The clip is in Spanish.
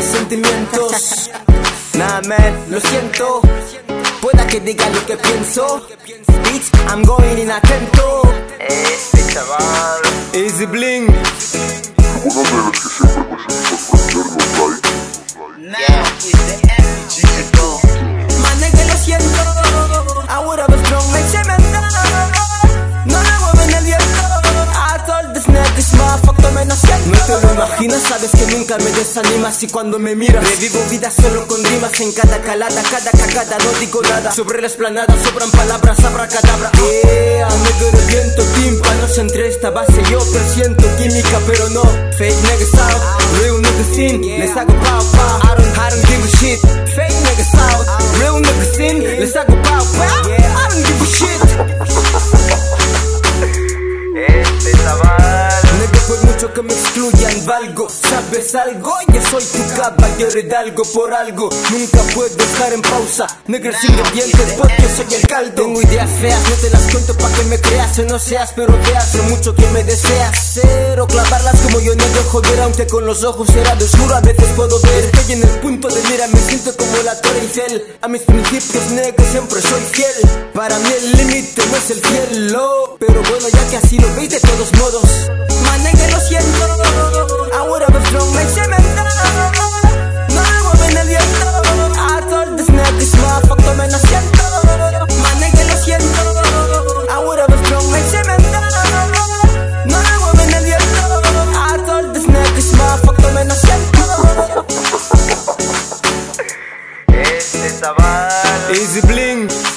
sentimientos. Nah, man, lo siento. Pueda que diga lo que pienso. Bitch, I'm going inatento. Este chaval. Easy bling. Una de las que siempre te lo imaginas, sabes que nunca me desanimas. Y cuando me miras, revivo vida solo con rimas. En cada calada, cada cagada, no digo nada. Sobre la esplanada sobran palabras, abracadabra. Yeah, nigga, el viento, tímpanos entre esta base. Yo presiento química, pero no. Fake niggas out, real niggas in. Les hago pow pow. I don't, I don't give a shit. Fake niggas out, real niggas in. Les hago Mucho que me excluyan, valgo. ¿Sabes algo? Yo soy tu caballero hidalgo por algo. Nunca puedo dejar en pausa. Nigga, sin dientes porque soy el caldo. Tengo ideas feas, no te las cuento pa' que me creas. O no seas, pero veas lo mucho que me deseas. Cero clavarlas como yo negro joder, aunque con los ojos cerrados juro a veces puedo ver. Estoy en el punto de mira, me siento como la torre Eiffel. A mis principios negros siempre soy fiel. Para mí el límite no es el cielo. Pero bueno, ya que así lo veis de todos modos. Mané Easy Bling.